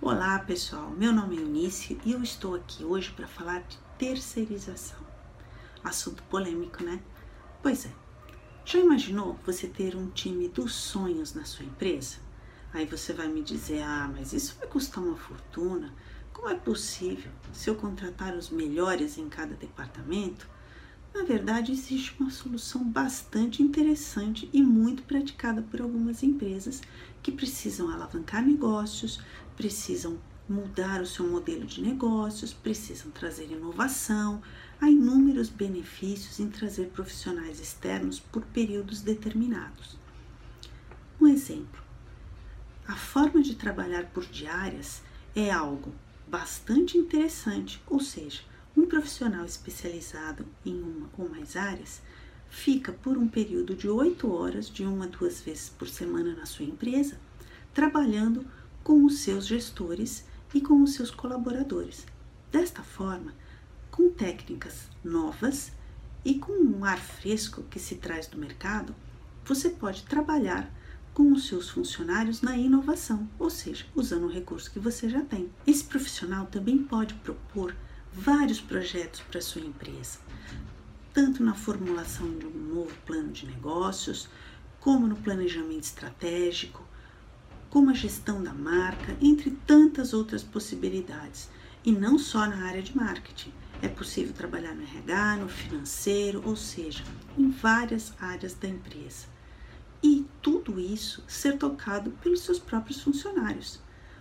Olá pessoal, meu nome é Eunice e eu estou aqui hoje para falar de terceirização. Assunto polêmico, né? Pois é. Já imaginou você ter um time dos sonhos na sua empresa? Aí você vai me dizer: ah, mas isso vai custar uma fortuna? Como é possível? Se eu contratar os melhores em cada departamento, na verdade, existe uma solução bastante interessante e muito praticada por algumas empresas que precisam alavancar negócios, precisam mudar o seu modelo de negócios, precisam trazer inovação. Há inúmeros benefícios em trazer profissionais externos por períodos determinados. Um exemplo: a forma de trabalhar por diárias é algo bastante interessante, ou seja, um profissional especializado em uma ou mais áreas fica por um período de oito horas, de uma a duas vezes por semana na sua empresa, trabalhando com os seus gestores e com os seus colaboradores. Desta forma, com técnicas novas e com um ar fresco que se traz do mercado, você pode trabalhar com os seus funcionários na inovação, ou seja, usando o recurso que você já tem. Esse profissional também pode propor vários projetos para sua empresa, tanto na formulação de um novo plano de negócios, como no planejamento estratégico, como a gestão da marca, entre tantas outras possibilidades. E não só na área de marketing. É possível trabalhar no RH, no financeiro, ou seja, em várias áreas da empresa. E tudo isso ser tocado pelos seus próprios funcionários.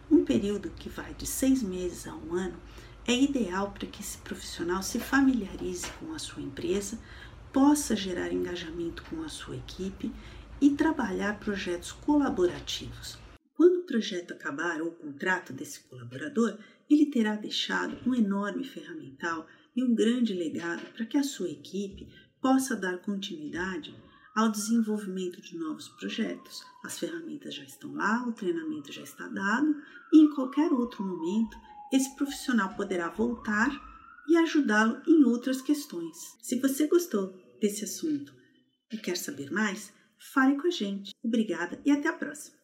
Um período que vai de seis meses a um ano é ideal para que esse profissional se familiarize com a sua empresa, possa gerar engajamento com a sua equipe e trabalhar projetos colaborativos. Quando o projeto acabar ou o contrato desse colaborador, ele terá deixado um enorme ferramental e um grande legado para que a sua equipe possa dar continuidade ao desenvolvimento de novos projetos. As ferramentas já estão lá, o treinamento já está dado e em qualquer outro momento esse profissional poderá voltar e ajudá-lo em outras questões. Se você gostou desse assunto e quer saber mais, fale com a gente. Obrigada e até a próxima.